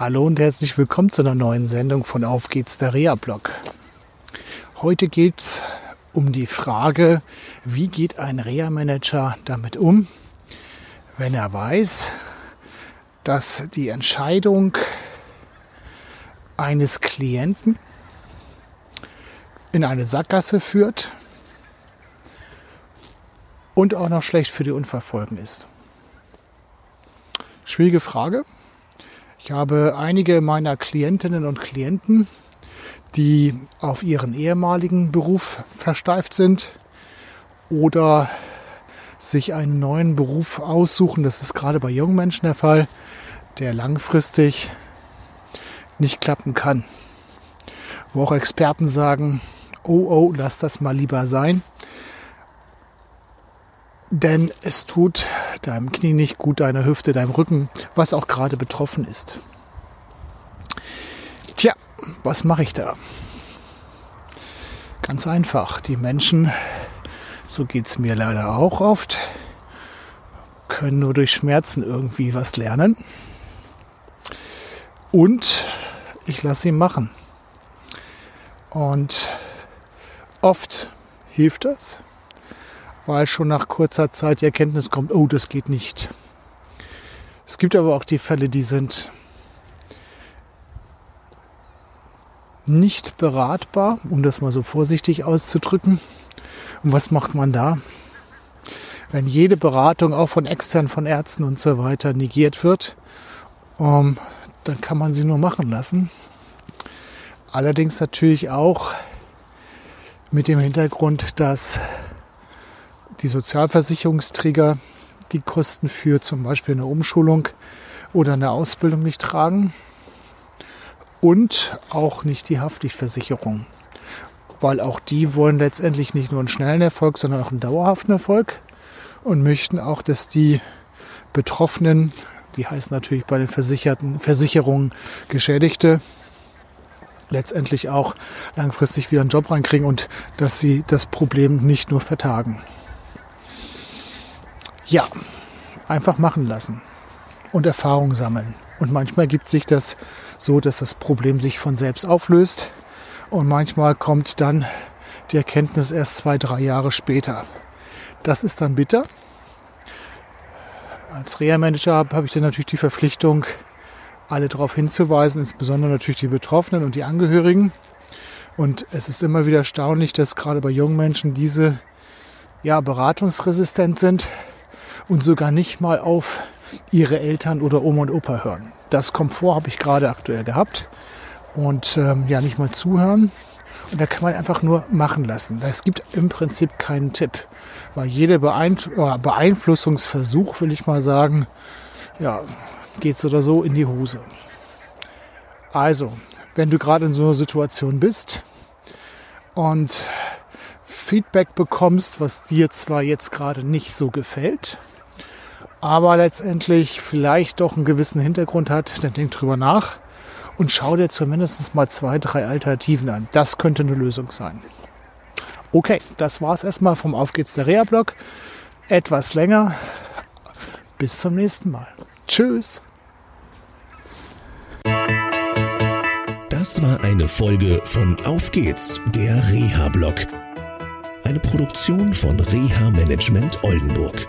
Hallo und herzlich willkommen zu einer neuen Sendung von Auf geht's der Reha-Blog. Heute geht es um die Frage, wie geht ein Reha-Manager damit um, wenn er weiß, dass die Entscheidung eines Klienten in eine Sackgasse führt und auch noch schlecht für die Unfallfolgen ist. Schwierige Frage. Ich habe einige meiner Klientinnen und Klienten, die auf ihren ehemaligen Beruf versteift sind oder sich einen neuen Beruf aussuchen. Das ist gerade bei jungen Menschen der Fall, der langfristig nicht klappen kann. Wo auch Experten sagen, oh oh, lass das mal lieber sein. Denn es tut deinem Knie nicht gut, deiner Hüfte, deinem Rücken, was auch gerade betroffen ist. Tja, was mache ich da? Ganz einfach. Die Menschen, so geht es mir leider auch oft, können nur durch Schmerzen irgendwie was lernen. Und ich lasse sie machen. Und oft hilft das weil schon nach kurzer Zeit die Erkenntnis kommt, oh, das geht nicht. Es gibt aber auch die Fälle, die sind nicht beratbar, um das mal so vorsichtig auszudrücken. Und was macht man da? Wenn jede Beratung auch von extern, von Ärzten und so weiter negiert wird, um, dann kann man sie nur machen lassen. Allerdings natürlich auch mit dem Hintergrund, dass die Sozialversicherungsträger die Kosten für zum Beispiel eine Umschulung oder eine Ausbildung nicht tragen und auch nicht die Haftpflichtversicherung, weil auch die wollen letztendlich nicht nur einen schnellen Erfolg, sondern auch einen dauerhaften Erfolg und möchten auch, dass die Betroffenen, die heißen natürlich bei den Versicherten, Versicherungen Geschädigte, letztendlich auch langfristig wieder einen Job reinkriegen und dass sie das Problem nicht nur vertagen. Ja, einfach machen lassen und Erfahrung sammeln. Und manchmal gibt sich das so, dass das Problem sich von selbst auflöst und manchmal kommt dann die Erkenntnis erst zwei, drei Jahre später. Das ist dann bitter. Als Reha-Manager habe ich dann natürlich die Verpflichtung, alle darauf hinzuweisen, insbesondere natürlich die Betroffenen und die Angehörigen. Und es ist immer wieder erstaunlich, dass gerade bei jungen Menschen diese ja, beratungsresistent sind und sogar nicht mal auf ihre Eltern oder Oma und Opa hören. Das Komfort habe ich gerade aktuell gehabt und ähm, ja nicht mal zuhören. Und da kann man einfach nur machen lassen. Es gibt im Prinzip keinen Tipp, weil jeder Beeinflussungsversuch, will ich mal sagen, ja, geht so oder so in die Hose. Also, wenn du gerade in so einer Situation bist und Feedback bekommst, was dir zwar jetzt gerade nicht so gefällt, aber letztendlich vielleicht doch einen gewissen Hintergrund hat, dann denk drüber nach und schau dir zumindest mal zwei, drei Alternativen an. Das könnte eine Lösung sein. Okay, das war's erstmal vom Auf geht's der Reha-Blog. Etwas länger. Bis zum nächsten Mal. Tschüss. Das war eine Folge von Auf geht's, der Reha-Blog. Eine Produktion von Reha Management Oldenburg.